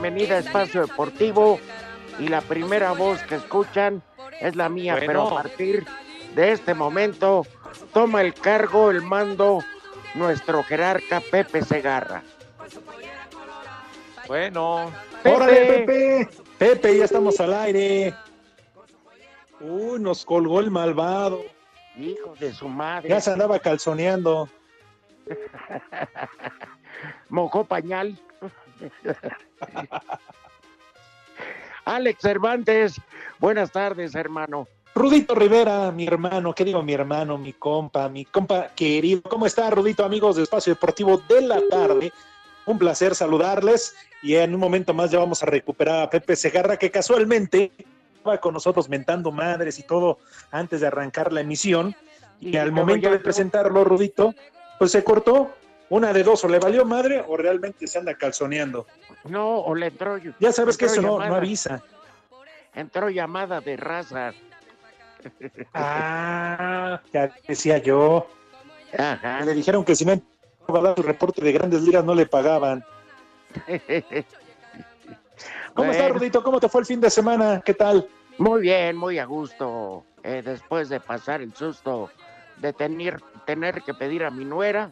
Bienvenida a Espacio Deportivo y la primera voz que escuchan es la mía, Bueno. pero a partir de este momento toma el cargo, el mando, nuestro jerarca Pepe Segarra. Bueno, ¡Órale, Pepe! Pepe, ya estamos al aire. Uy, nos colgó el malvado. Hijo de su madre, Ya se andaba calzoneando. mojó pañal. Alex Cervantes, buenas tardes, hermano. Rudito Rivera, mi hermano, ¿qué digo mi hermano, mi compa, mi compa querido? ¿Cómo está, Rudito, amigos de Espacio Deportivo de la tarde? Un placer saludarles y en un momento más ya vamos a recuperar a Pepe Segarra, que casualmente estaba con nosotros mentando madres y todo antes de arrancar la emisión. Y, Y al momento de presentarlo, Rudito, pues se cortó. Una de dos, o le valió madre o realmente se anda calzoneando. No, o le entró, Ya sabes que eso no, avisa. entró llamada de raza. Ah, ya decía yo. Ajá. Le dijeron que si no iba a dar su reporte de grandes ligas no le pagaban. ¿Cómo está, Bueno. Rudito? ¿Cómo te fue el fin de semana? ¿Qué tal? Muy bien, muy a gusto. eh, después de pasar el susto de tener, tener que pedir a mi nuera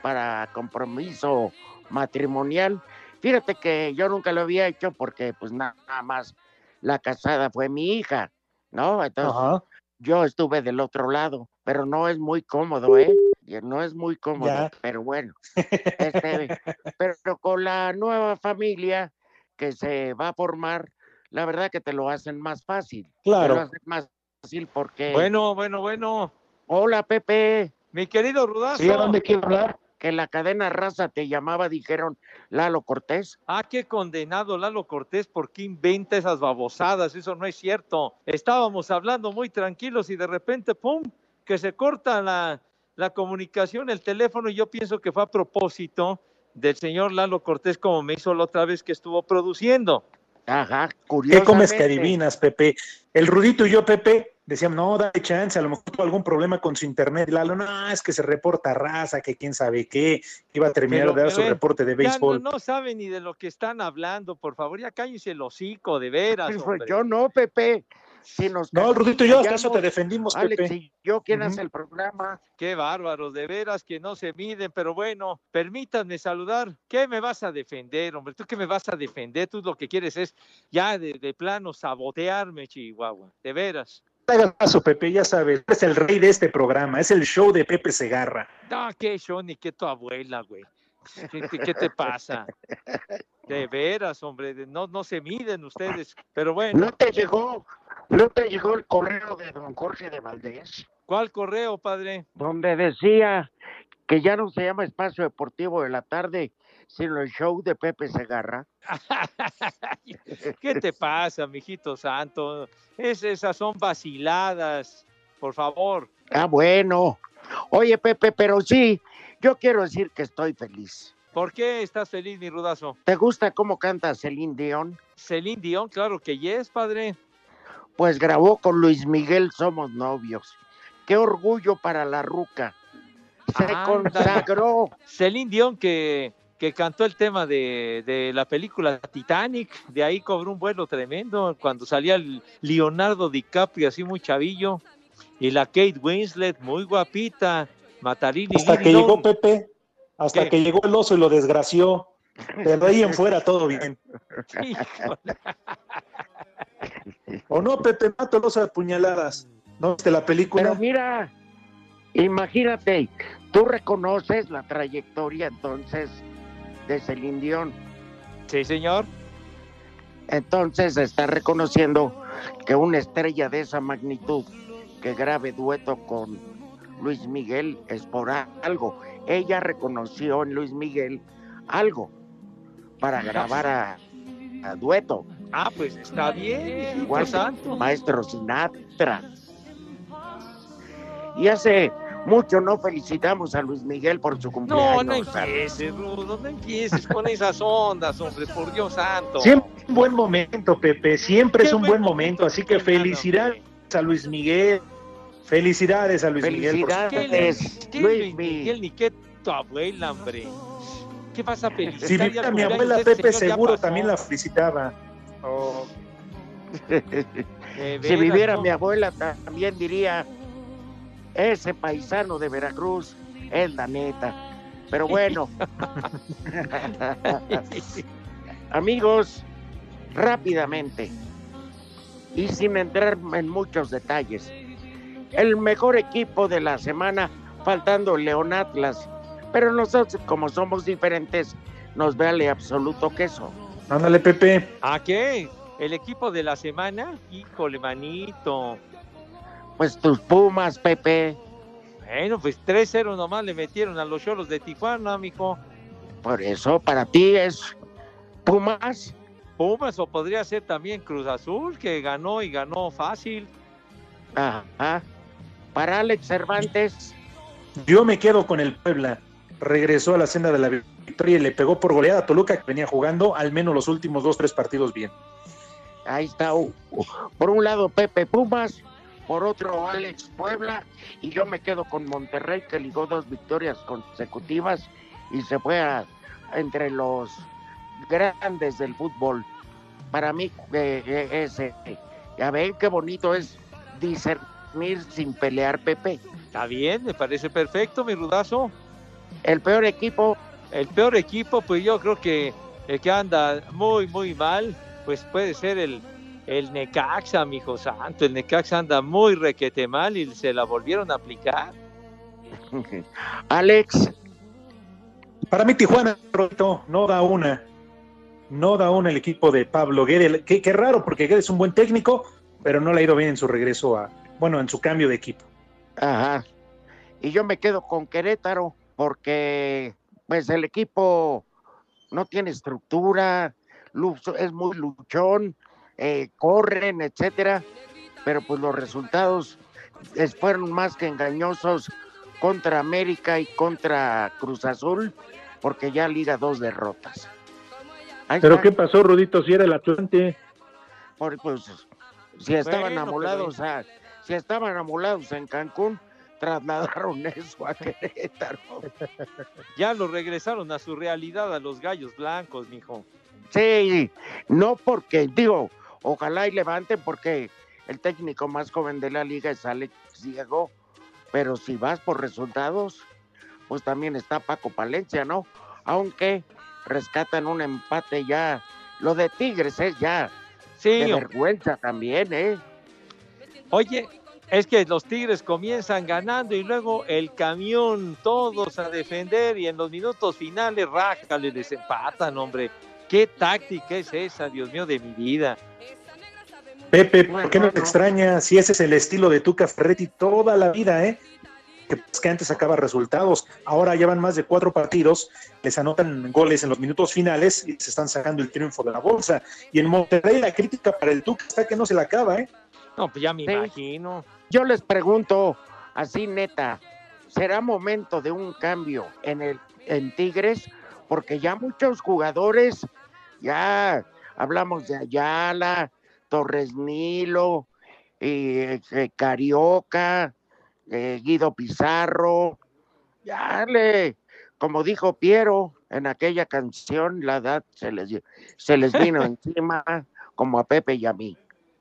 para compromiso matrimonial. Fíjate que yo nunca lo había hecho porque pues na- nada más la casada fue mi hija, ¿no? Entonces Ajá. yo estuve del otro lado, pero no es muy cómodo, ¿eh? No es muy cómodo, Ya. pero bueno. Este, pero con la nueva familia que se va a formar, la verdad que te lo hacen más fácil. Te lo Claro. hacen más fácil porque... bueno, bueno, bueno. Hola, Pepe. Mi querido Rudazo. ¿Sí? ¿A dónde quiero hablar? Que la cadena raza te llamaba, dijeron Lalo Cortés. Ah, qué condenado Lalo Cortés, ¿por qué inventa esas babosadas? Eso no es cierto. Estábamos hablando muy tranquilos y de repente, ¡pum!, que se corta la, la comunicación, el teléfono, y yo pienso que fue a propósito del señor Lalo Cortés, como me hizo la otra vez que estuvo produciendo. Ajá, ¿Qué curiosamente. comes que adivinas, Pepe? El Rudito y yo, Pepe, decíamos, no, dale chance, a lo mejor tuvo algún problema con su internet. Y Lalo, no, es que se reporta raza, que quién sabe qué, iba a terminar de dar su reporte de Ya béisbol. no, no saben ni de lo que están hablando, por favor, ya cállense el hocico, de veras. Pues, hombre. yo no, Pepe. Si nos No, Rudito y yo, hasta eso te defendimos, Alex Pepe. y yo, ¿quién Ujú. hace el programa? Qué bárbaros, de veras que no se miden, pero bueno, permítanme saludar. ¿Qué me vas a defender, hombre? ¿Tú qué me vas a defender? Tú lo que quieres es ya de, de plano sabotearme, Chihuahua, de veras. Hagas caso, Pepe, ya sabes, es el rey de este programa, es el show de Pepe Segarra. No, qué show ni qué tu abuela, güey. ¿Qué, qué- te pasa? De veras, hombre, no, no se miden ustedes. Pero bueno, ¿No te llegó, no te llegó el correo de don Jorge de Valdés? ¿cuál correo, padre? Donde decía que ya no se llama Espacio Deportivo de la Tarde, sino el show de Pepe Segarra. ¿Qué te pasa, mijito santo? Es, esas son vaciladas, por favor. Ah, bueno. Oye, Pepe, pero sí, yo quiero decir que estoy feliz. ¿Por qué estás feliz, mi rudazo? ¿Te gusta cómo canta Celine Dion? Celine Dion, claro que yes, padre. Pues grabó con Luis Miguel Somos Novios. Qué orgullo para la ruca. Se consagró. Celine Dion que, que cantó el tema de, de la película Titanic, de ahí cobró un vuelo tremendo cuando salía el Leonardo DiCaprio así muy chavillo y la Kate Winslet muy guapita, Matarini Hasta que llegó Pepe, hasta ¿Qué? que llegó el oso y lo desgració. Pero ahí en fuera todo bien. ¿O no, Pepe? Mato el oso de puñaladas. ¿No viste la película? Pero mira, imagínate, tú reconoces la trayectoria entonces de Celine Dion. Sí, señor. Entonces está reconociendo que una estrella de esa magnitud que grabe dueto con Luis Miguel es por algo. Ella reconoció en Luis Miguel algo para grabar a, a dueto. Ah, pues está bien. Igual santo. Maestro Sinatra. Y hace mucho no felicitamos a Luis Miguel por su No, cumpleaños. no empieces, Rudo, no empieces con esas ondas, hombre, por Dios santo. Siempre es un buen momento, Pepe, siempre es un buen momento, así que felicidades a Luis Miguel. Felicidades a Luis Miguel. por su- ¿Qué, Felicidades, qué Luis Miguel, ni qué tu abuela, hombre? ¿Qué vas a felicitar? Si viviera mi abuela Pepe, seguro también la felicitaba. Oh, Si viviera no. mi abuela también diría, ese paisano de Veracruz es la neta. Pero bueno, amigos, rápidamente y sin entrar en muchos detalles, el mejor equipo de la semana, faltando León Atlas, pero nosotros como somos diferentes, nos vale absoluto queso. ándale, Pepe. ¿A qué? ¿El equipo de la semana? Híjole, manito. Pues tus Pumas, Pepe, Bueno, pues 3-0 nomás le metieron a los cholos de Tijuana, mijo. por eso para ti es Pumas. Pumas o podría ser también Cruz Azul, que ganó y ganó fácil. Ajá. Para Alex Cervantes, Yo me quedo con el Puebla. Regresó a la senda de la victoria y le pegó por goleada a Toluca, que venía jugando al menos los últimos dos, tres partidos bien. ahí está. Por un lado Pepe Pumas, por otro Alex Puebla, y yo me quedo con Monterrey, que ligó dos victorias consecutivas y se fue a- entre los grandes del fútbol. Para mí, eh, eh, ese, ya ven qué bonito es discernir sin pelear, Pepe. Está bien, me parece perfecto, mi rudazo. El peor equipo, El peor equipo, pues yo creo que el que anda muy, muy mal, pues puede ser el, el Necaxa, mijo santo. El Necaxa anda muy requete mal y se la volvieron a aplicar. Alex, Para mí, Tijuana, Roberto, no da una. No da una el equipo de Pablo Guede. Qué, qué raro, porque Guede es un buen técnico, pero no le ha ido bien en su regreso a, bueno, en su cambio de equipo. Ajá. Y yo me quedo con Querétaro porque pues el equipo no tiene estructura, es muy luchón, eh, corren, etcétera, pero pues los resultados es- fueron más que engañosos contra América y contra Cruz Azul, porque ya liga dos derrotas. Ahí ¿Pero está. qué pasó, Rudito? Si era el Atlante. Por- pues, si estaban Bueno, amolados a, si estaban amolados en Cancún, trasladaron eso a Querétaro. Ya lo regresaron a su realidad a los gallos blancos, mijo. Sí, no porque, digo, ojalá y levanten porque el técnico más joven de la liga es Alex Diego, pero si vas por resultados, pues también está Paco Palencia, ¿no? Aunque rescatan un empate ya, lo de Tigres es ya Sí, de vergüenza también, ¿eh? Oye, es que los Tigres comienzan ganando y luego el camión, todos a defender y en los minutos finales, rájale, les empatan, hombre. ¿Qué táctica es esa, Dios mío, de mi vida? Pepe, ¿por qué no no. te extraña si ese es el estilo de Tuca Ferretti toda la vida, eh? Que, pues, que antes sacaba resultados, ahora llevan más de cuatro partidos, les anotan goles en los minutos finales y se están sacando el triunfo de la bolsa. Y en Monterrey la crítica para el Tuca está que no se la acaba, ¿eh? No, pues ya me Sí. imagino. Yo les pregunto, así neta, ¿será momento de un cambio en el en Tigres? Porque ya muchos jugadores, ya hablamos de Ayala, Torres Nilo, eh, eh, Carioca, eh, Guido Pizarro, ya le, como dijo Piero en aquella canción, la edad se les, se les vino encima, como a Pepe y a mí.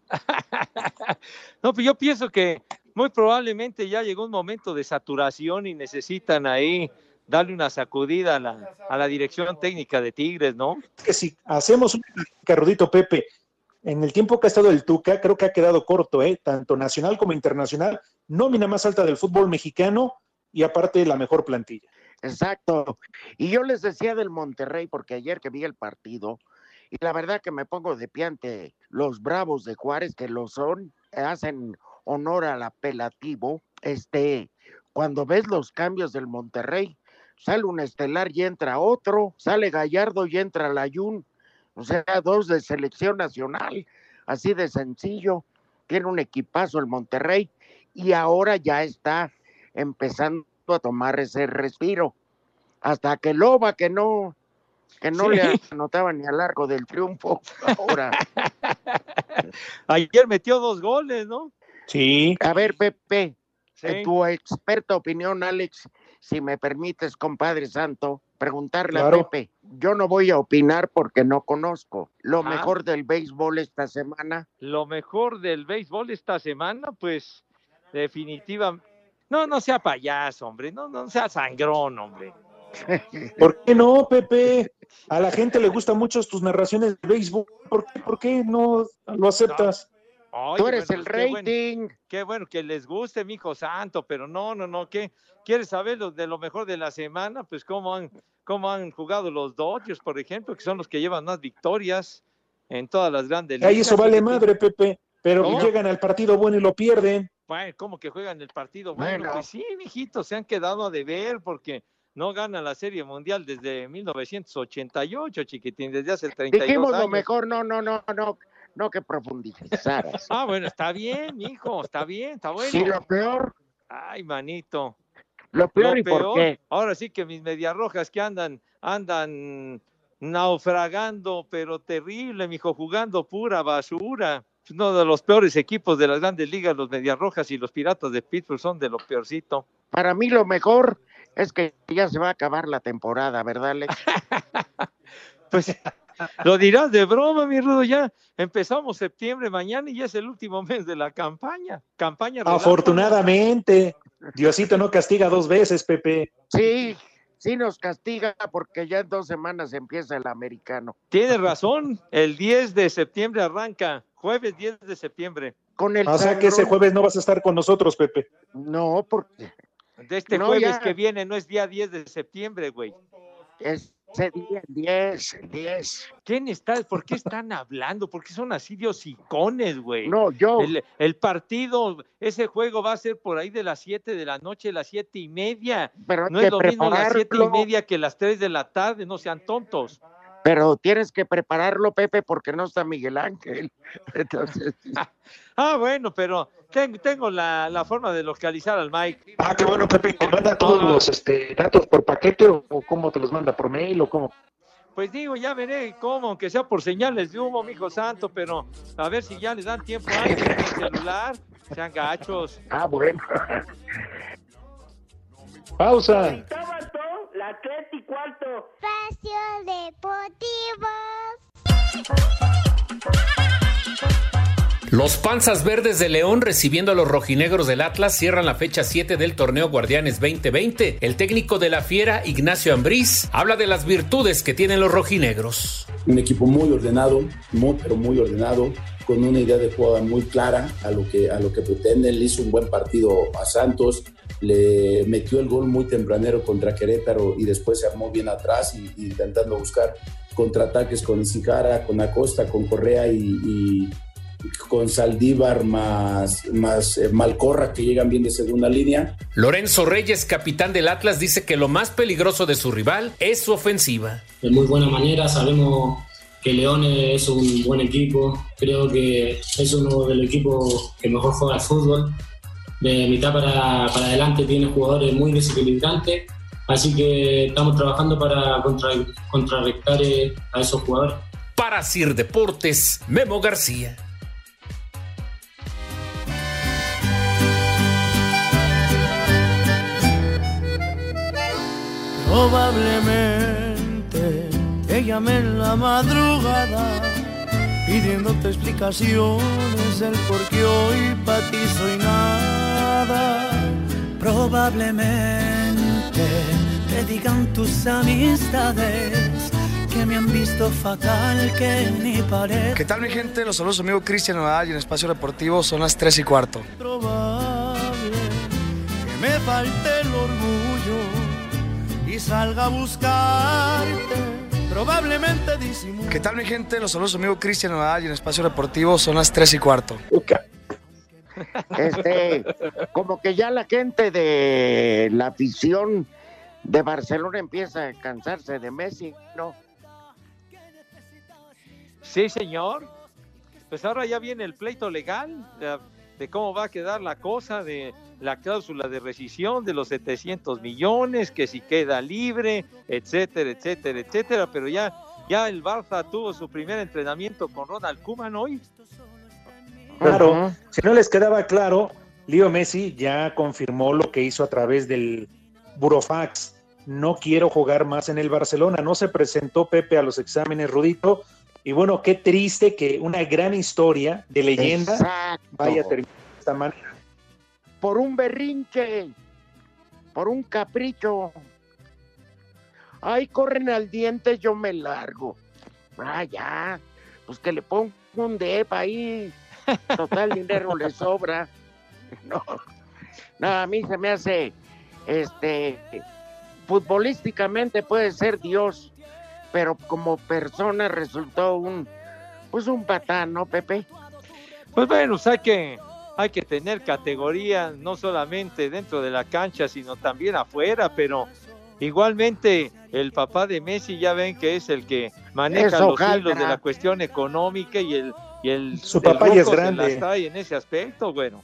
No, pues yo pienso que muy probablemente ya llegó un momento de saturación y necesitan ahí darle una sacudida a la, a la dirección técnica de Tigres, ¿no? que si hacemos un Rudito Pepe, en el tiempo que ha estado el Tuca, creo que ha quedado corto, ¿eh? tanto nacional como internacional, nómina más alta del fútbol mexicano y aparte la mejor plantilla. Exacto. Y yo les decía del Monterrey, porque ayer que vi el partido, y la verdad que me pongo de pie ante los bravos de Juárez, que lo son, hacen honor al apelativo. Este, cuando ves los cambios del Monterrey, sale un estelar y entra otro, sale Gallardo y entra Layún, o sea, dos de selección nacional, así de sencillo. Tiene un equipazo el Monterrey y ahora ya está empezando a tomar ese respiro. Hasta que Loba, que no, que no le anotaba ni al arco del triunfo, ahora. Ayer metió dos goles, ¿no? Sí. A ver, Pepe, en tu experta opinión, Alex, si me permites, compadre santo, preguntarle a Pepe. Yo no voy a opinar porque no conozco. Lo Ah. mejor del béisbol esta semana. Lo mejor del béisbol esta semana, pues definitiva. No, no sea payaso, hombre. No, no sea sangrón, hombre. ¿Por qué no, Pepe? A la gente le gustan mucho tus narraciones de béisbol. ¿Por qué, por qué no lo aceptas? Oye, Tú eres bueno, el bueno- rating. Qué bueno que les guste, mi hijo santo, pero no, no, no, ¿qué? ¿Quieres saber lo de lo mejor de la semana? Pues cómo han, cómo han jugado los Dodgers, por ejemplo, que son los que llevan más victorias en todas las grandes Ahí eso ligas, vale madre, Pepe. Pero ¿Cómo? llegan al partido bueno y lo pierden. Bueno, ¿cómo que juegan el partido? Bueno, Bueno. pues sí, mijitos, se han quedado a deber porque no ganan la Serie Mundial desde 1988, chiquitín, desde hace 32 Dijimos años. lo mejor, no, no, no, no, no que profundizaras. Ah, bueno, está bien, mijo, está bien, está bueno. Sí, lo peor, Ay, manito. lo peor Lo y por qué. ahora sí que mis medias rojas que andan, andan naufragando, pero terrible, mijo, jugando pura basura. Uno de los peores equipos de las grandes ligas, los medias rojas y los piratas de Pittsburgh son de lo peorcito. Para mí lo mejor es que ya se va a acabar la temporada, ¿verdad, Alex? Pues lo dirás de broma, mi Rudo, ya empezamos septiembre mañana y ya es el último mes de la campaña. Campaña. Afortunadamente, Diosito no castiga dos veces, Pepe. Sí, sí nos castiga porque ya en dos semanas empieza el americano. Tienes razón, el 10 de septiembre arranca, jueves 10 de septiembre. Con el O sea que ese jueves no vas a estar con nosotros, Pepe. No, porque De este No, jueves ya. que viene no es día 10 de septiembre, güey. el 10, el 10. ¿Quién está? ¿Por qué están hablando? ¿Por qué son así de hocicones, güey? No, yo, El, el partido, ese juego va a ser por ahí de las 7 de la noche, las siete y media. pero No es lo mismo las siete y prepararlo. media que las 3 de la tarde, no sean tontos. Pero tienes que prepararlo, Pepe, porque no está Miguel Ángel. Entonces, Ah, bueno, pero tengo, tengo la, la forma de localizar al Mike. Ah, qué bueno, Pepe. ¿Te manda todos los este, datos por paquete o, o cómo te los manda? ¿Por mail o cómo? Pues digo, ya veré cómo, aunque sea por señales de humo, mijo santo, pero a ver si ya les dan tiempo antes en el celular. Sean gachos. ah, bueno. Pausa. las tres y cuarto. Espacio Deportivo. Los Panzas Verdes de León recibiendo a los rojinegros del Atlas cierran la fecha 7 del torneo Guardianes 2020. El técnico de la Fiera, Ignacio Ambriz, habla de las virtudes que tienen los rojinegros. Un equipo muy ordenado, muy pero muy ordenado, con una idea de juego muy clara a lo que, a lo que pretende. Le hizo un buen partido a Santos, le metió el gol muy tempranero contra Querétaro y después se armó bien atrás y, y intentando buscar contraataques con Isijara, con Acosta, con Correa y, y con Saldívar más, más eh, Malcorra que llegan bien de segunda línea. Lorenzo Reyes, capitán del Atlas, dice que lo más peligroso de su rival es su ofensiva. de muy buena manera. Sabemos que León es un buen equipo. Creo que es uno de los equipos que mejor juega al fútbol. De mitad para, para adelante tiene jugadores muy desequilibrantes. Así que estamos trabajando para contra, contrarrestar eh, a esos jugadores. Para Sir Deportes, Memo García. Probablemente te llamé en la madrugada pidiéndote explicaciones del por qué hoy para ti soy nada. Probablemente te digan tus amistades que que me han visto fatal, que ni pared. ¿Qué tal mi gente? Los saludos amigo Cristian Nodal y en Espacio Deportivo son las 3 y cuarto. Probable que me falte el orgullo y salga a buscarte. Probablemente disimulo. ¿Qué tal mi gente? Los saludos amigo Cristian Nodal y en Espacio Deportivo son las 3 y cuarto. Este, como que ya la gente de la afición de Barcelona empieza a cansarse de Messi, ¿no? Sí, señor. Pues ahora ya viene el pleito legal de, cómo va a quedar la cosa, de la cláusula de rescisión de los 700 millones, que si queda libre, etcétera, etcétera, etcétera. Pero ya, ya el Barça tuvo su primer entrenamiento con Ronald Koeman hoy. Claro, si no les quedaba claro, Leo Messi ya confirmó lo que hizo a través del Burofax. No quiero jugar más en el Barcelona. No se presentó Pepe a los exámenes, Rudito. Y bueno, qué triste que una gran historia de leyenda Exacto. vaya a terminar de esta manera. Por un berrinche, por un capricho. Ay, corren al diente, yo me largo. Ah, ya, pues que le pongo un dep ahí. Total dinero le sobra. No, no, a mí se me hace, este, futbolísticamente puede ser Dios, pero como persona resultó un, pues un patán, ¿no, Pepe? Pues bueno, hay que, hay que tener categoría no solamente dentro de la cancha, sino también afuera, pero igualmente el papá de Messi ya ven que es el que maneja Eso, los hilos de la cuestión económica y el y el Su el papá ya es grande. trae en ese aspecto, bueno.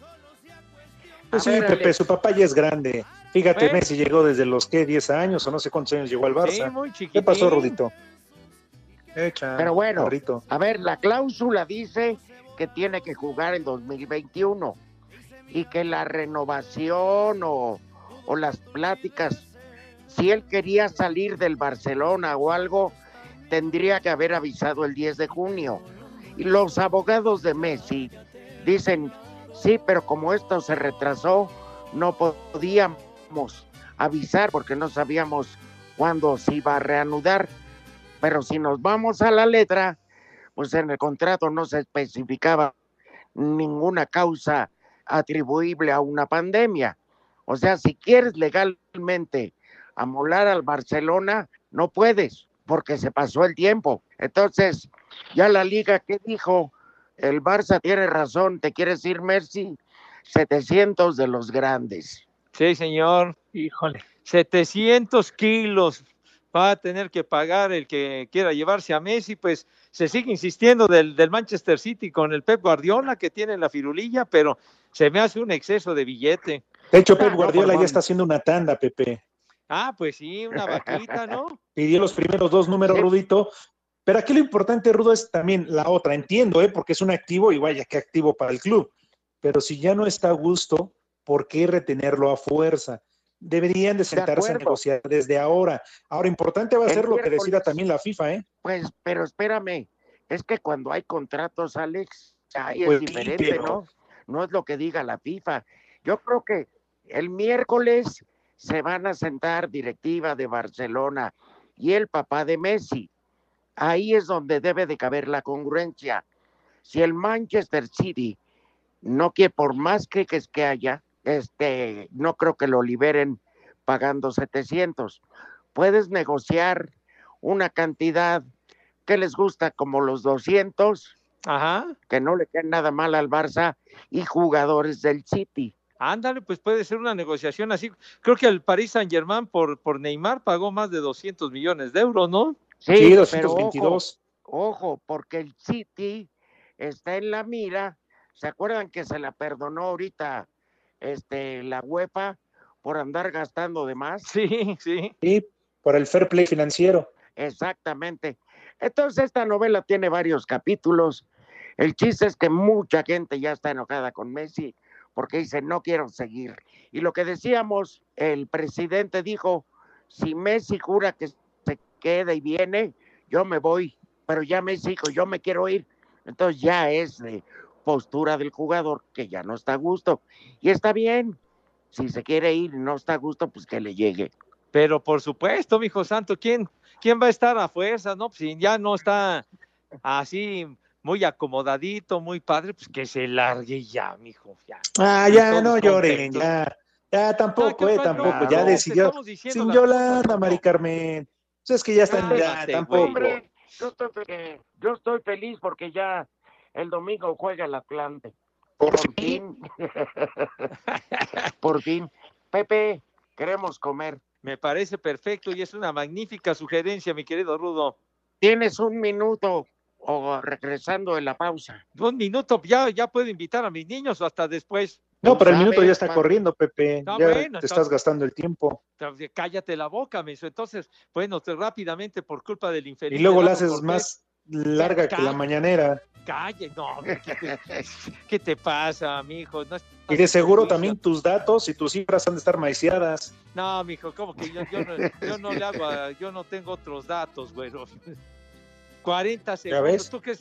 Pues A sí, ver, Pepe, Alex. su papá ya es grande. Fíjate, Bueno. Messi llegó desde los ¿qué? 10 años o no sé cuántos años llegó al Sí, Barça. muy ¿Qué pasó, Rudito? Echa, Pero bueno, carrito. a ver, la cláusula dice que tiene que jugar el 2021 y que la renovación o, o las pláticas, si él quería salir del Barcelona o algo, tendría que haber avisado el 10 de junio. Los abogados de Messi dicen, sí, pero como esto se retrasó, no podíamos avisar porque no sabíamos cuándo se iba a reanudar. Pero si nos vamos a la letra, pues en el contrato no se especificaba ninguna causa atribuible a una pandemia. O sea, si quieres legalmente amolar al Barcelona, no puedes, porque se pasó el tiempo. Entonces, ya la liga que dijo, el Barça tiene razón, te quieres ir, Messi, 700 de los grandes. Sí, señor. Híjole. 700 kilos va a tener que pagar el que quiera llevarse a Messi, pues se sigue insistiendo del, del Manchester City con el Pep Guardiola que tiene la firulilla, pero se me hace un exceso de billete. De hecho, Pep Guardiola ya está haciendo una tanda, Pepe. Ah, pues sí, una vaquita, ¿no? Pidió los primeros dos números, Sí. Rudito. Pero aquí lo importante, Rudo, es también la otra. Entiendo, ¿eh? Porque es un activo y vaya que activo para el club. Pero si ya no está a gusto, ¿por qué retenerlo a fuerza? Deberían de sentarse a negociar desde ahora. Ahora, importante va a ser lo que decida también la FIFA, ¿eh? Pues, pero espérame, es que cuando hay contratos, Alex, ahí Pues es sí, diferente, pero- ¿no? No es lo que diga la FIFA. Yo creo que el miércoles se van a sentar directiva de Barcelona y el papá de Messi. Ahí es donde debe de caber la congruencia. Si el Manchester City no quiere, por más que que haya, este, no creo que lo liberen pagando 700. Puedes negociar una cantidad que les gusta como los 200, Ajá. que no le queden nada mal al Barça y jugadores del City. Ándale, pues puede ser una negociación así. Creo que el Paris Saint Germain por, por Neymar pagó más de 200 millones de euros, ¿no? Sí, Sí, pero 222. ojo, ojo, porque el City está en la mira. ¿Se acuerdan que se la perdonó ahorita este, la UEFA por andar gastando de más? Sí, sí. Sí, por el fair play financiero. Exactamente. Entonces esta novela tiene varios capítulos. El chiste es que mucha gente ya está enojada con Messi porque dice no quiero seguir. Y lo que decíamos, el presidente dijo, si Messi jura que se queda y viene, yo me voy. Pero ya Messi dijo, yo me quiero ir. Entonces ya es postura del jugador que ya no está a gusto. Y está bien. Si se quiere ir y no está a gusto, pues que le llegue. Pero por supuesto, mijo santo, ¿quién, ¿quién va a estar a fuerza? No, pues si ya no está así muy acomodadito, muy padre, pues que se largue ya, mijo. Ya. Ah, ya, no lloren, ya. Ya, tampoco, eh, tampoco. Ya decidió. Sin Yolanda, Mari Carmen. Pues es que ya están, ya, tampoco. Hombre, yo estoy, yo estoy feliz porque ya el domingo juega el Atlante. Por, fin. Por fin. Pepe, queremos comer. Me parece perfecto y es una magnífica sugerencia, mi querido Rudo. Tienes un minuto o regresando de la pausa. Un minuto, ya, ya puedo invitar a mis niños o hasta después. No, pero el minuto ya está corriendo, Pepe. ya te estás gastando el tiempo. Cállate la boca, Meso. Entonces, bueno, rápidamente por culpa del infeliz. Y luego la haces más larga que la mañanera. Calle, no, ¿qué te, pasa, mijo? No y de seguro también tus datos y tus cifras han de estar maiciadas. No, mijo, como que yo, yo, no, le hago, yo no tengo otros datos, bueno. 40 segundos. ¿Tú qué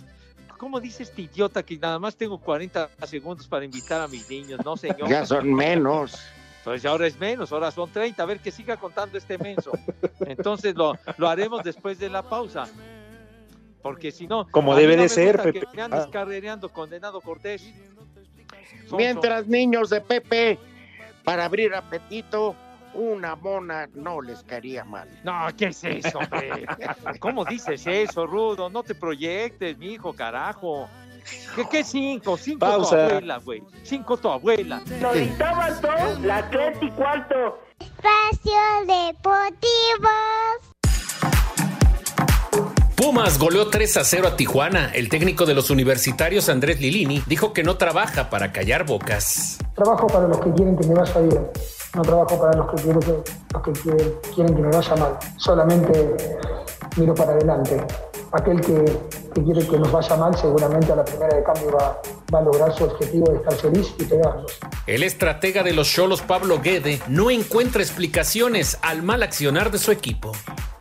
¿Cómo dice este idiota que nada más tengo 40 segundos para invitar a mis niños? No, señor. Ya son menos. Pues ahora es menos, ahora son 30. A ver que siga contando este menso. Entonces lo, lo haremos después de la pausa. Porque si no. Como debe de ser, Pepe. me andes carrereando, condenado Cortés. Mientras niños de Pepe, para abrir apetito, una mona no les caería mal. No, ¿qué es eso, hombre? ¿Cómo dices eso, Rudo? No te proyectes, mi hijo, carajo. ¿Qué, qué cinco? Cinco Pausa. tu abuela, güey. Cinco tu abuela. Todos, la tres y cuarto. Espacio Deportivo. Pumas goleó 3 a 0 a Tijuana. El técnico de los universitarios, Andrés Lilini, dijo que no trabaja para callar bocas. Trabajo para los que quieren que me vaya bien. No trabajo para los que quieren que, los que quieren, que me vaya mal. Solamente miro para adelante. Aquel que, quiere que nos vaya mal, seguramente a la primera de cambio va, va a lograr su objetivo de estar feliz y pegarnos. El estratega de los Cholos, Pablo Guede, no encuentra explicaciones al mal accionar de su equipo.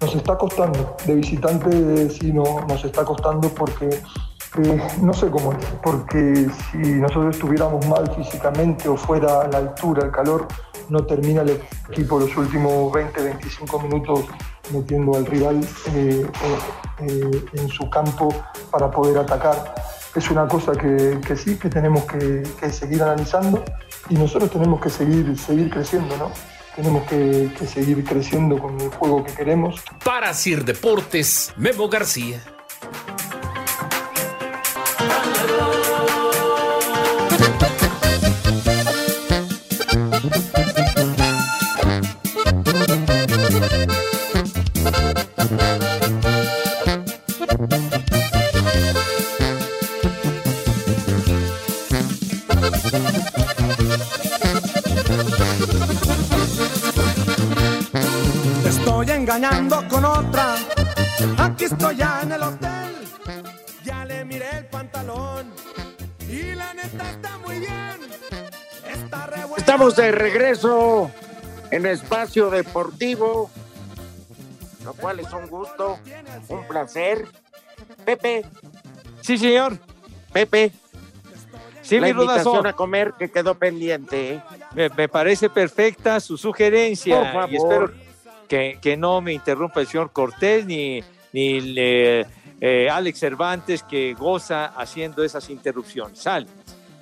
Nos está costando, de visitante sí no, nos está costando porque eh, no sé cómo, porque si nosotros estuviéramos mal físicamente o fuera la altura, el calor, no termina el equipo los últimos 20, 25 minutos metiendo al rival eh, eh, en su campo para poder atacar. Es una cosa que, sí, que tenemos que, seguir analizando y nosotros tenemos que seguir, seguir creciendo, ¿no? Tenemos que, que seguir creciendo con el juego que queremos. Para Sir Deportes, Memo García. Estoy ya en el hotel. Ya le miré el pantalón. Y la neta está muy bien. Estamos de regreso en Espacio Deportivo. Lo cual es un gusto, un placer. Pepe. Sí, señor. Pepe. Sí, la mi invitación a comer que quedó pendiente. ¿eh? Me, parece perfecta su sugerencia. Por favor. Y espero que, no me interrumpa el señor Cortés ni, ni eh, Alex Cervantes que goza haciendo esas interrupciones. Sal.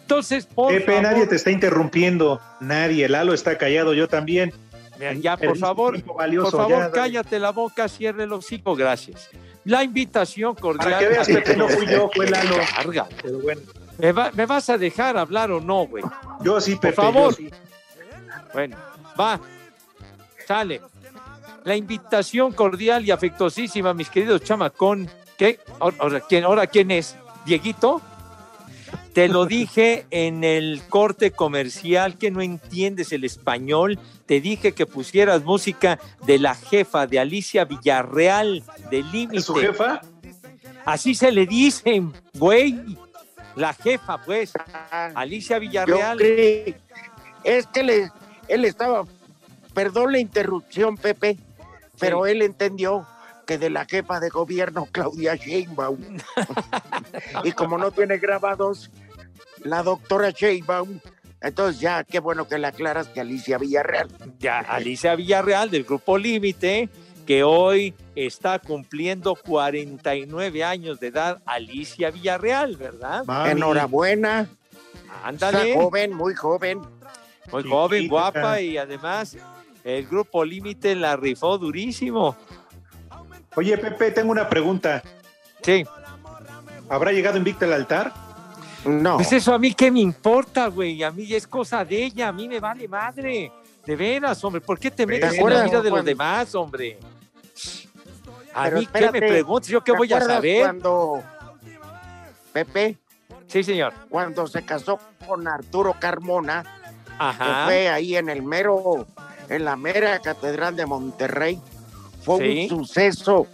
Entonces, por Pepe, nadie te está interrumpiendo. Nadie. Lalo está callado, yo también. Ya, por favor, por favor, cállate la boca, cierre los hocico, gracias. La invitación cordial. Para que veas, Pepe, no fui yo, fue Lalo. Pero bueno. ¿Me, vas a dejar hablar o no, güey? Yo sí, Pepe. Por favor. Bueno, va. Sale la invitación cordial y afectuosísima, mis queridos chamacón. ¿Qué? Ahora, ¿quién, ahora, ¿quién es? ¿Dieguito? Te lo dije en el corte comercial que no entiendes el español. Te dije que pusieras música de la jefa de Alicia Villarreal de Límite. ¿Su jefa? Así se le dice, güey. La jefa, pues. Alicia Villarreal. Es que le, él estaba. Perdón la interrupción, Pepe pero él entendió que de la jefa de gobierno Claudia Sheinbaum. y como no tiene grabados, la doctora Sheinbaum, entonces ya, qué bueno que le aclaras que Alicia Villarreal. Ya, Alicia Villarreal del Grupo Límite, que hoy está cumpliendo 49 años de edad Alicia Villarreal, ¿verdad? Enhorabuena. Ándale. Está joven, muy joven. Muy joven, guapa y además el grupo Límite la rifó durísimo. Oye, Pepe, tengo una pregunta. Sí. ¿Habrá llegado invicta al altar? No. Pues eso a mí qué me importa, güey. A mí es cosa de ella, a mí me vale madre. De veras, hombre, ¿por qué te metes en la vida de los demás, hombre? A Pero mí qué me espérate, preguntas, yo qué ¿te voy a saber. Cuando Pepe, Sí, señor. cuando se casó con Arturo Carmona, que fue ahí en el mero, en la mera catedral de Monterrey, fue Sí. un suceso,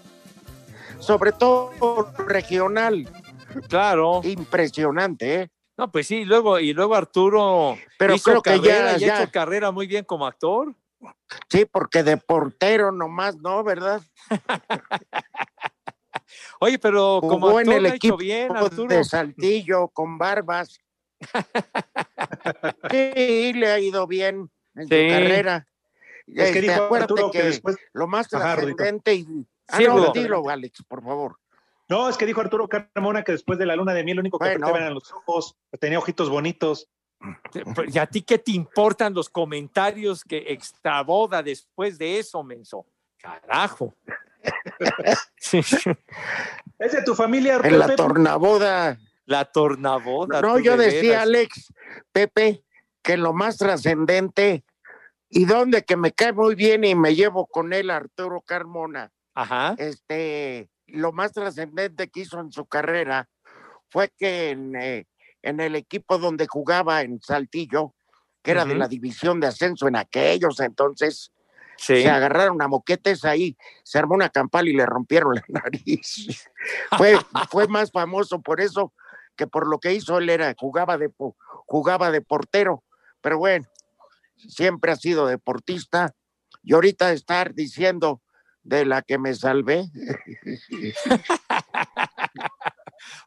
sobre todo regional. Claro. Impresionante, ¿eh? No, pues sí, luego, y luego Arturo Pero hizo creo que carrera ya- y ha ya- hecho carrera muy bien como actor. Sí, porque de portero nomás, ¿no? ¿Verdad? Oye, pero como actor en el ha hecho bien, Arturo. de Saltillo con barbas. sí, le ha ido bien en Sí. su carrera. Es que Este, dijo Arturo que que después- lo más trascendente y... Ah, Sí, no, dilo, Alex, por favor. No, es que dijo Arturo Carmona que después de la luna de miel lo único que Bueno. eran los ojos, tenía ojitos bonitos. ¿Y a ti qué te importan los comentarios que extraboda después de eso, menso? Carajo. Sí, ¿Es de tu familia, En la Pepe? tornaboda. La tornaboda. No, yo de decía, veras. Alex, Pepe, que lo más trascendente y donde que me cae muy bien y me llevo con él Arturo Carmona, Ajá. este, lo más trascendente que hizo en su carrera fue que en, eh, en el equipo donde jugaba en Saltillo, que era de la división de ascenso en aquellos entonces, Sí. se agarraron a moquetes ahí, se armó una campal y le rompieron la nariz. fue, fue más famoso por eso que por lo que hizo él era, jugaba de, jugaba de portero, pero bueno, siempre ha sido deportista y ahorita estar diciendo de la que me salvé.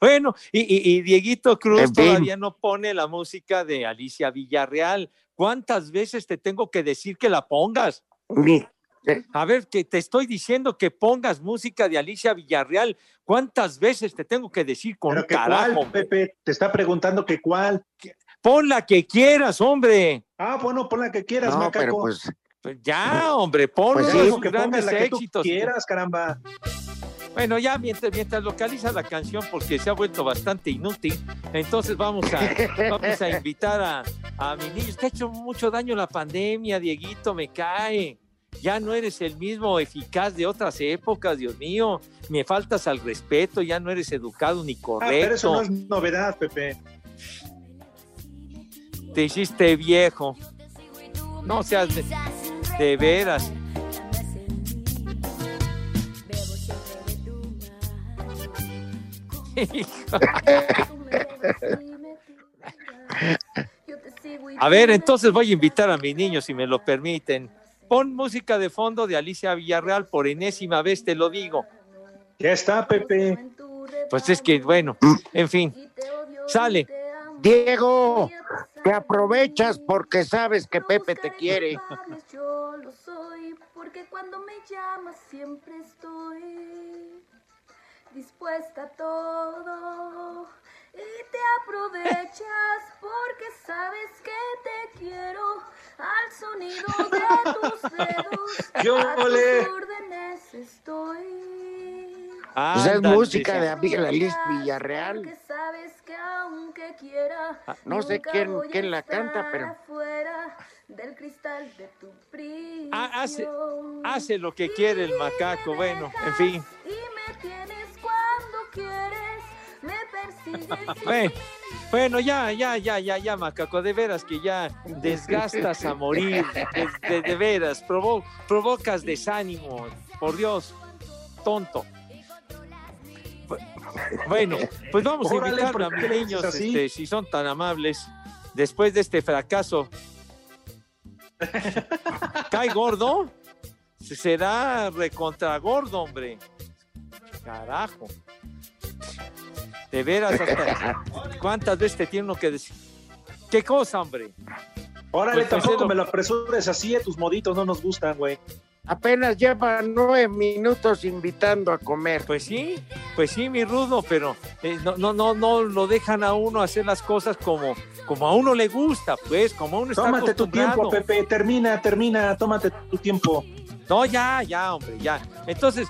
Bueno, y, y- y Dieguito Cruz En fin. todavía no pone la música de Alicia Villarreal. ¿Cuántas veces te tengo que decir que la pongas? Ni- eh, A ver, que te estoy diciendo que pongas música de Alicia Villarreal. ¿Cuántas veces te tengo que decir con Pero un que carajo? cuál, Pepe, te está preguntando que cuál. Pon la que quieras, hombre. Ah, bueno, pon la que quieras, no, macaco. pero pues Pues ya, hombre, pon Pues Pues sí. digo que grandes la que tú éxitos. quieras, caramba. Bueno, ya mientras, mientras localiza la canción, porque se ha vuelto bastante inútil, entonces vamos a, vamos a invitar a, a mi niño. Te ha hecho mucho daño la pandemia, Dieguito, me cae. Ya no eres el mismo eficaz de otras épocas, Dios mío. Me faltas al respeto, ya no eres educado ni Ah, pero eso correcto. no es novedad, Pepe. Te hiciste viejo. No seas de, de veras. A ver, entonces voy a invitar a mis niños, si me lo permiten. Pon música de fondo de Alicia Villarreal por enésima vez, te lo digo. Ya está, Pepe. Pues es que, bueno, en fin, sale. Diego, te aprovechas porque sabes que Pepe te quiere. Yo lo soy, porque cuando me llamas siempre estoy dispuesta a todo. Y te aprovechas porque sabes que te quiero al sonido de tus dedos. Yo a tus órdenes estoy. Pues es Ándale, música sí. de Abigail Liz Villarreal. Porque sabes que aunque quiera, Ah, no sé quién- quién la canta, pero- afuera del cristal de tu prisión. Ah, hace, hace lo que quiere el macaco, bueno, en fin. Y me tienes cuando quieres, me persigues. Bueno, bueno, ya, ya, ya, ya, ya, macaco, de veras que ya desgastas a morir, de, de- de veras, provo- provocas desánimo, por Dios, tonto. Bueno, pues vamos a invitar ¿por a así? este, si son tan amables, después de este fracaso. ¿Cae gordo? Será recontra gordo, hombre. Carajo. De veras, hasta- ¿cuántas veces te tiene uno que decir? ¿Qué cosa, hombre? Órale, Pues, pues, tampoco es lo- me lo apresures así, eh, tus moditos no nos gustan, güey. Apenas lleva nueve minutos invitando a comer. Pues sí, pues sí, mi rudo, pero eh, no, no, no, no lo dejan a uno hacer las cosas como, como a uno le gusta, pues, como a uno está Tómate tu tiempo. Pepe. Termina, termina. Tómate tu tiempo. No, ya, ya, hombre, ya. Entonces,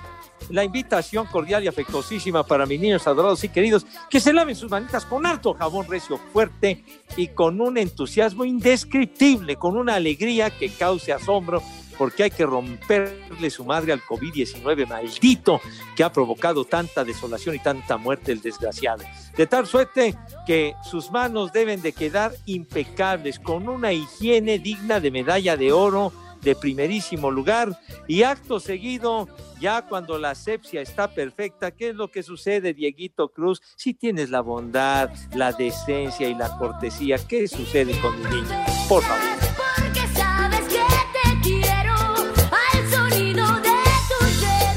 la invitación cordial y afectuosísima para mis niños adorados y queridos, que se laven sus manitas con harto jabón recio fuerte y con un entusiasmo indescriptible, con una alegría que cause asombro, porque hay que romperle su madre al COVID-19 maldito que ha provocado tanta desolación y tanta muerte el desgraciado. De tal suerte que sus manos deben de quedar impecables, con una higiene digna de medalla de oro de primerísimo lugar y acto seguido, ya cuando la asepsia está perfecta, ¿qué es lo que sucede, Dieguito Cruz? Si tienes la bondad, la decencia y la cortesía, ¿qué sucede con mi niño? Por favor.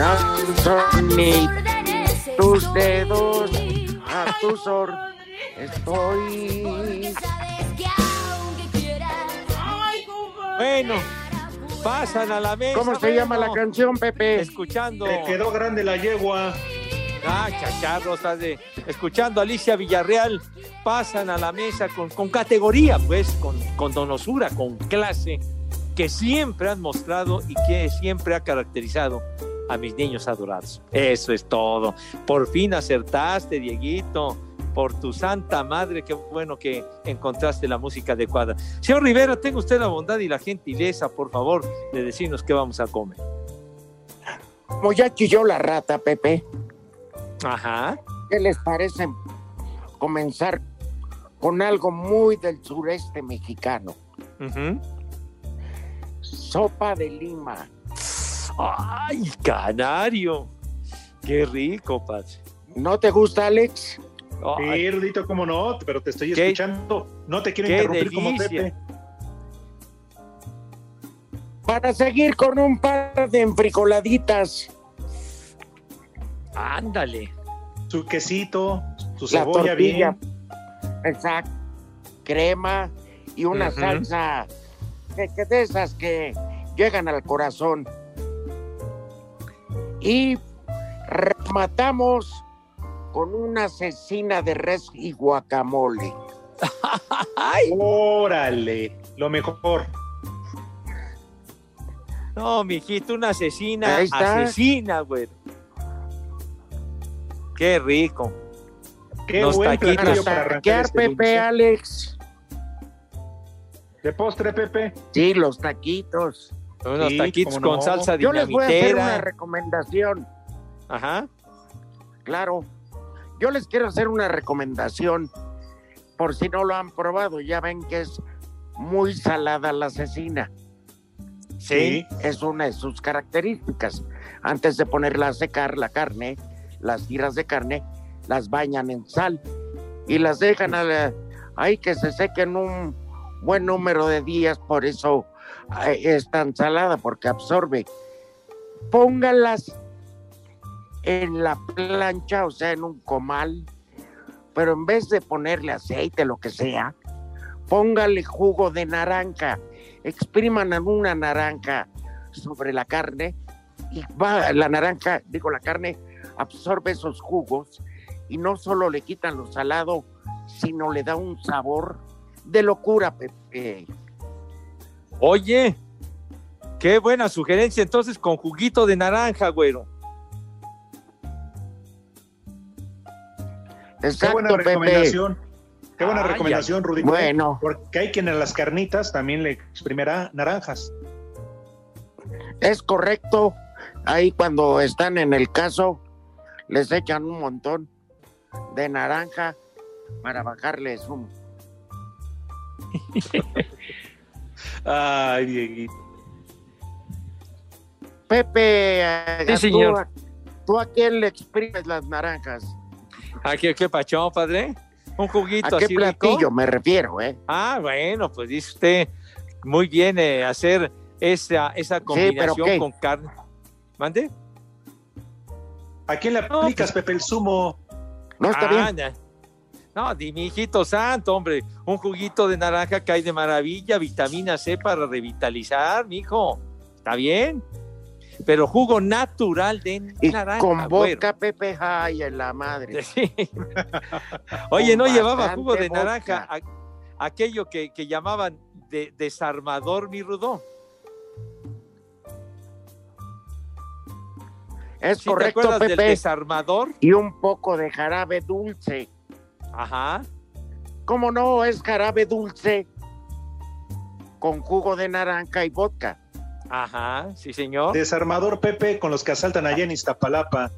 Anthony, tus dedos a tus órdenes estoy. Bueno, pasan a la mesa. ¿Cómo se llama la canción, Pepe? Escuchando. Te quedó grande la yegua. Ah, chacharros, estás de- escuchando a Alicia Villarreal, pasan a la mesa con, con categoría, pues, con, con donosura, con clase, que siempre han mostrado y que siempre ha caracterizado a mis niños adorados. Eso es todo. Por fin acertaste, Dieguito. Por tu santa madre, qué bueno que encontraste la música adecuada. Señor Rivera, tenga usted la bondad y la gentileza, por favor, de decirnos qué vamos a comer. Como ya chilló la rata, Pepe, Ajá. ¿qué les parece comenzar con algo muy del sureste mexicano? Sopa de lima. ¡Ay, canario! ¡Qué rico, padre! ¿No te gusta, Alex? Ay, Sí, Rudito, cómo no, pero te estoy Qué- escuchando. No te quiero qué interrumpir como delicia. Pepe. Para seguir con un par de enfricoladitas. ándale. Su quesito, su la cebolla tortilla. bien. Exacto. Crema y una salsa que, que de esas que llegan al corazón. Y rematamos con una cecina de res y guacamole. Órale, lo mejor. No, mijito, una asesina. Ahí está. Asesina, güey. Qué rico. Qué Los buen taquitos. para Para arrancar taquear, este Pepe, dulce. Alex. De postre, Pepe. Sí, los taquitos. Unos Sí, taquitos cómo no. con salsa Yo les voy a hacer una recomendación. Ajá. Claro. Yo les quiero hacer una recomendación. Por si no lo han probado, ya ven que es muy salada la cecina. Sí. Es una de sus características. Antes de ponerla a secar la carne, las tiras de carne, las bañan en sal y las dejan a la- ahí que se sequen un buen número de días. Por eso es tan salada, porque absorbe. Póngalas en la plancha, o sea, en un comal, pero en vez de ponerle aceite, lo que sea, póngale jugo de naranja, expriman una naranja sobre la carne y va, la naranja, digo, la carne absorbe esos jugos y no solo le quitan lo salado, sino le da un sabor de locura, Pepe. Oye, qué buena sugerencia. Entonces, con juguito de naranja, güero. Qué Exacto, buena Pepe. recomendación. Qué buena recomendación, Rudito. Bueno, Porque hay quien en las carnitas también le exprimirá naranjas. es correcto. Ahí cuando están en el caso, les echan un montón de naranja para bajarles un Ay, Dieguito. Pepe, eh, Sí, ¿tú señor. a- ¿tú a quién le exprimes las naranjas? ¿A qué, qué pachón, padre? Un juguito ¿A qué así rico. platillo me refiero, eh? Ah, bueno, pues dice usted muy bien eh, hacer esa, esa combinación con carne. ¿Mande? ¿A quién le No, aplicas, pues- Pepe, el zumo? No está Ah, bien. No, di mi hijito santo, hombre. Un juguito de naranja cae de maravilla, vitamina C para revitalizar, mijo. ¿Está bien? pero jugo natural de Y naranja. con güero. vodka Pepe en la madre. Sí. Oye, no llevaba jugo de naranja, a- aquello que, que llamaban de, desarmador, mi rudo. Es ¿Sí te correcto, acuerdas del Pepe. desarmador? Y un poco de jarabe dulce. Ajá. ¿Cómo no? Es jarabe dulce con jugo de naranja y vodka. Ajá, sí, señor. Desarmador Pepe con los que asaltan allá en Iztapalapa.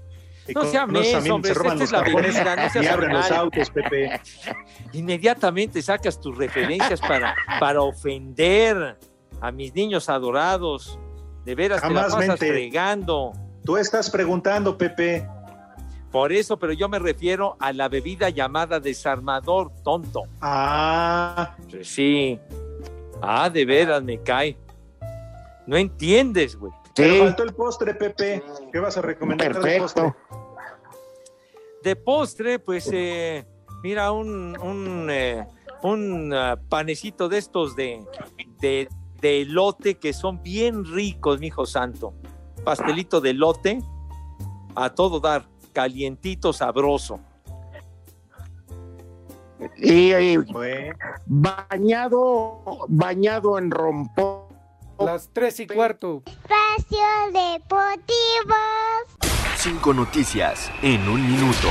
Y No los menso, también hombre, se roban esta los es la cajones no y abren los autos, Pepe. Inmediatamente sacas tus referencias para, para ofender a mis niños adorados. De veras, te la Jamás pasas mente. fregando. Tú estás preguntando, Pepe. Por eso, pero yo me refiero a la bebida llamada desarmador, tonto. Ah, Sí. Ah, de veras me cae. No entiendes, güey. pero faltó el postre, Pepe. ¿Qué vas a recomendar de postre? Perfecto. De postre, pues, eh, mira, un, un, eh, un ah, panecito de estos de, de, de elote que son bien ricos, mi hijo santo. Pastelito de elote a todo dar, calientito, sabroso. Y, y Bueno, bañado, bañado en rompón. Las tres y cuarto. Espacio Deportivo. Cinco noticias en un minuto.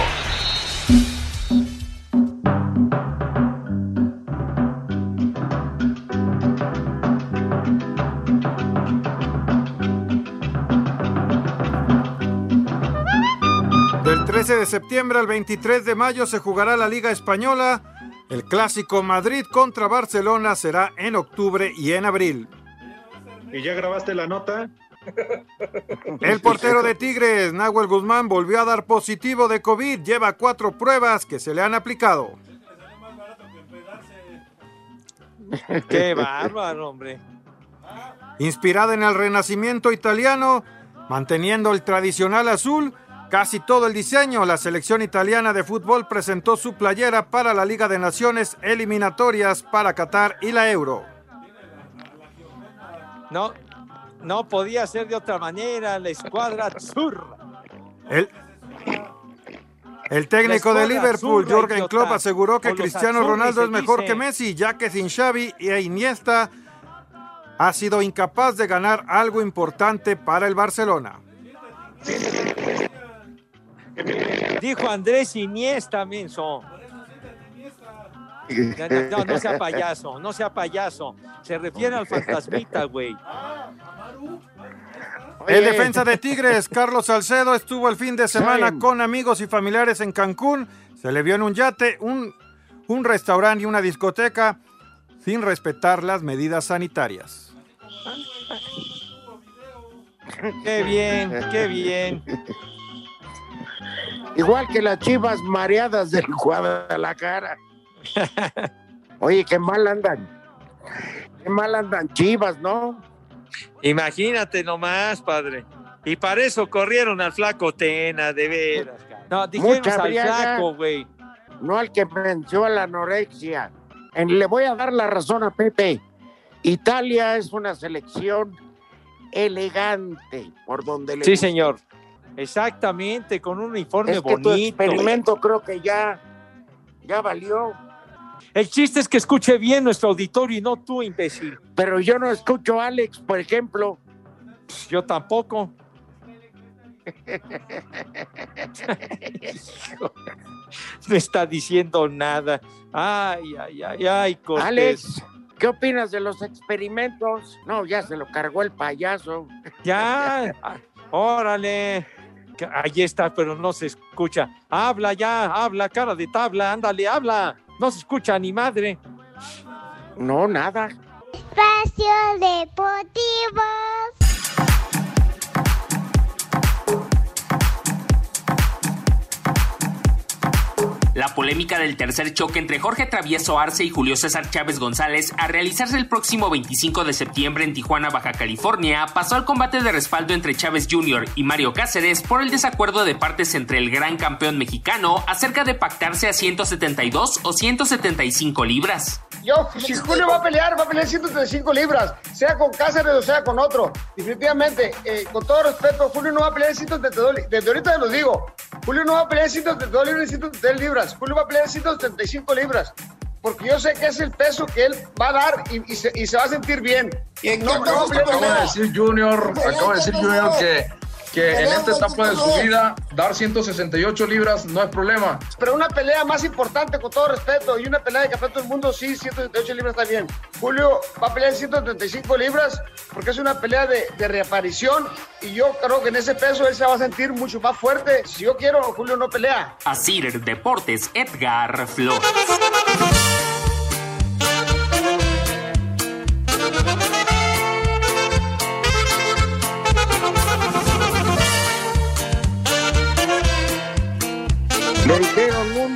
13 de septiembre al 23 de mayo se jugará la Liga Española. El clásico Madrid contra Barcelona será en octubre y en abril. ¿y ya grabaste la nota? El portero de Tigres, Nahuel Guzmán, volvió a dar positivo de COVID. Lleva cuatro pruebas que se le han aplicado. Qué bárbaro, hombre. Inspirada en el renacimiento italiano, manteniendo el tradicional azul, casi todo el diseño, la selección italiana de fútbol presentó su playera para la Liga de Naciones eliminatorias para Qatar y la Euro. No, no podía ser de otra manera. La escuadra azul. El, el técnico de Liverpool, Jürgen. Klopp, aseguró que Cristiano Ronaldo es mejor que Messi, ya que sin Xavi e Iniesta ha sido incapaz de ganar algo importante para el Barcelona. Dijo Andrés Iniesta, menso. No, no, sea payaso, no sea payaso. Se refiere al fantasmita, güey. El defensa de Tigres, Carlos Salcedo, estuvo el fin de semana con amigos y familiares en Cancún. Se le vio en un yate, un, un restaurante y una discoteca sin respetar las medidas sanitarias. Qué bien, qué bien. Igual que las chivas mareadas del Guadalajara. Oye, qué mal andan. Qué mal andan chivas, ¿no? Imagínate nomás, padre. Y para eso corrieron al flaco Tena, de veras. cabrón. No, dijeron Mucha al briaga. flaco, güey. No al que venció a la anorexia. En- le voy a dar la razón a Pepe. Italia es una selección elegante por donde le Sí, guste. señor. Exactamente, con un uniforme Es que tu bonito. experimento creo que ya, ya valió. El chiste es que escuche bien nuestro auditorio y no tú, imbécil. Pero yo no escucho a Alex, por ejemplo. Yo tampoco. No está diciendo nada. Ay, ay, ay, ay, Cortés. Alex, ¿qué opinas de los experimentos? No, ya se lo cargó el payaso. Ya, órale. Ahí está, pero no se escucha. Habla ya, habla, cara de tabla, ándale, habla. No se escucha ni madre. No, nada. Espacio Deportivo. La polémica del tercer choque entre Jorge Travieso Arce y Julio César Chávez González a realizarse el próximo 25 de septiembre en Tijuana, Baja California, pasó al combate de respaldo entre Chávez Jr. y Mario Cáceres por el desacuerdo de partes entre el gran campeón mexicano acerca de pactarse a 172 o 175 libras. Yo, si Julio va a pelear, va a pelear 135 libras, sea con Cáceres o sea con otro. Definitivamente, eh, con todo respeto, Julio no va a pelear 172 libras. Desde ahorita lo digo. Julio no va a pelear 172 libras y 173 libras. Julio va a pelear 175 libras. Porque yo sé que es el peso que él va a dar y, y se, y se va a sentir bien. ¿Y no, no va a pelear Acaba de decir Junior, acaba de decir Junior que, que en esta etapa de su vida dar 168 libras no es problema. Pero una pelea más importante, con todo respeto, y una pelea de campeonato del mundo, sí, 178 libras está bien. Julio va a pelear 135 libras porque es una pelea de, de reaparición y yo creo que en ese peso él se va a sentir mucho más fuerte. Si yo quiero, Julio no pelea. Asir Deportes, Edgar Flores.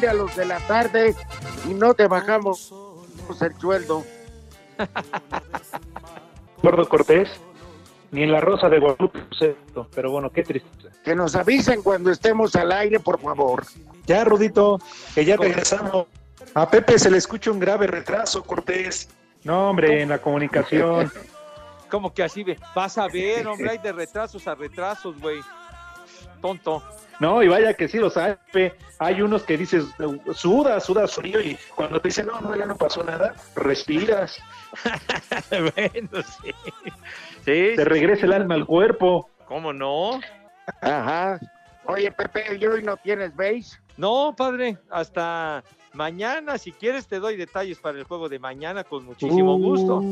A los de la tarde y no te bajamos el sueldo. Gordo Cortés, ni en la Rosa de Guadalupe, pero bueno, qué triste. Que nos avisen cuando estemos al aire, por favor. Ya, Rudito, que ya regresamos. A Pepe se le escucha un grave retraso, Cortés. No, hombre, en la comunicación. Como que así ve. Vas a ver, hombre, hay de retrasos a retrasos, güey. Tonto. No, y vaya que sí los hay. Pepe. Hay unos que dices, suda, suda frío, y cuando te dicen, no, no, ya no pasó nada, respiras. bueno, sí. Sí. Te regresa el alma al cuerpo. ¿Cómo no? Ajá. Oye, Pepe, ¿y hoy no tienes base? No, padre, hasta mañana, si quieres, te doy detalles para el juego de mañana con muchísimo Uh. gusto.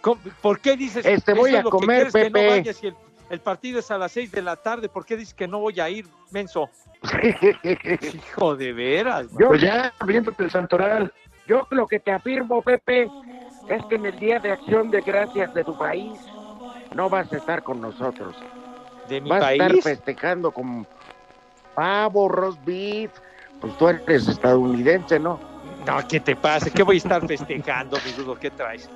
¿Cómo- ¿Por qué dices Este, voy a lo que comer, quieres que no Pepe. vayas si el, el partido es a las seis de la tarde? ¿Por qué dices que no voy a ir, menso? Hijo de veras. Yo- Pues ya, viéndote el santoral. Yo lo que te afirmo, Pepe, es que en el Día de Acción de Gracias de tu país no vas a estar con nosotros. ¿De mi vas a estar país? festejando con pavo, roast beef. Pues tú eres estadounidense, ¿no? No, ¿qué te pasa? ¿Qué voy a estar festejando, mi dudo? ¿Qué traes?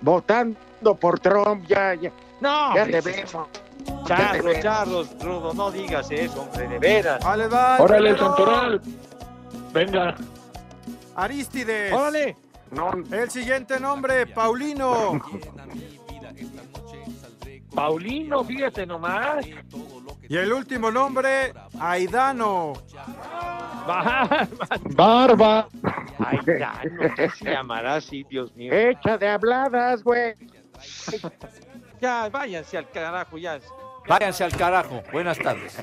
Votando por Trump, ya, ya. No, ya te vemos. Vemos. charros, Rudo, no digas eso, hombre, de veras. Vale, va. Órale, primero. Santoral. Venga. Aristides. Órale. No, El siguiente nombre, Paulino. Paulino, fíjate nomás. Y el último nombre, Aidano. Barba. Ay, ya, no, ¿qué se llamará así, Dios mío? Echa de habladas, güey. Ya, váyanse al carajo, ya. Váyanse al carajo. Buenas tardes.